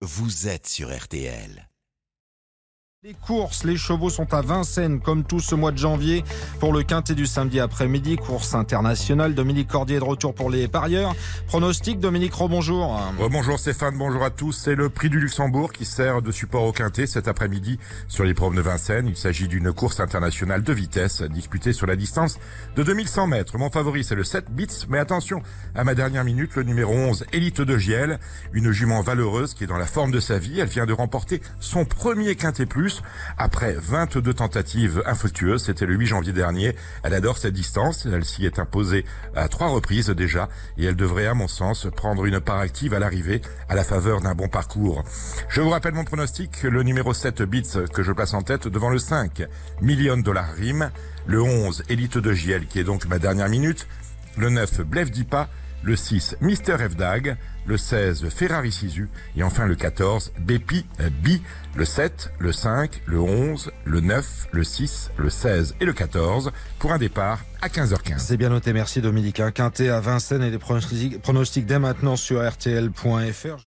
vous êtes sur RTL. Les courses, les chevaux sont à Vincennes comme tout ce mois de janvier pour le quintet du samedi après-midi, course internationale. Dominique Cordier de retour pour les parieurs. Pronostic, Dominique Robonjour. Bonjour Stéphane, bonjour à tous. C'est le prix du Luxembourg qui sert de support au quintet cet après-midi sur les l'épreuve de Vincennes. Il s'agit d'une course internationale de vitesse disputée sur la distance de 2100 mètres. Mon favori c'est le 7 bits, mais attention, à ma dernière minute, le numéro 11, Élite de Giel, une jument valeureuse qui est dans la forme de sa vie. Elle vient de remporter son premier quintet plus après 22 tentatives infructueuses. C'était le 8 janvier dernier. Elle adore cette distance. Elle s'y est imposée à trois reprises déjà et elle devrait, à mon sens, prendre une part active à l'arrivée à la faveur d'un bon parcours. Je vous rappelle mon pronostic. Le numéro 7 bits que je place en tête devant le 5 million dollars rime. Le 11 élite de JL qui est donc ma dernière minute. Le 9 Blef Dipa le 6 Mister Fdag, le 16 Ferrari Sisu et enfin le 14 Bepi Bi, le 7, le 5, le 11, le 9, le 6, le 16 et le 14 pour un départ à 15h15. C'est bien noté, merci Dominique. Un quintet à Vincennes et les pronostics, pronostics dès maintenant sur rtl.fr.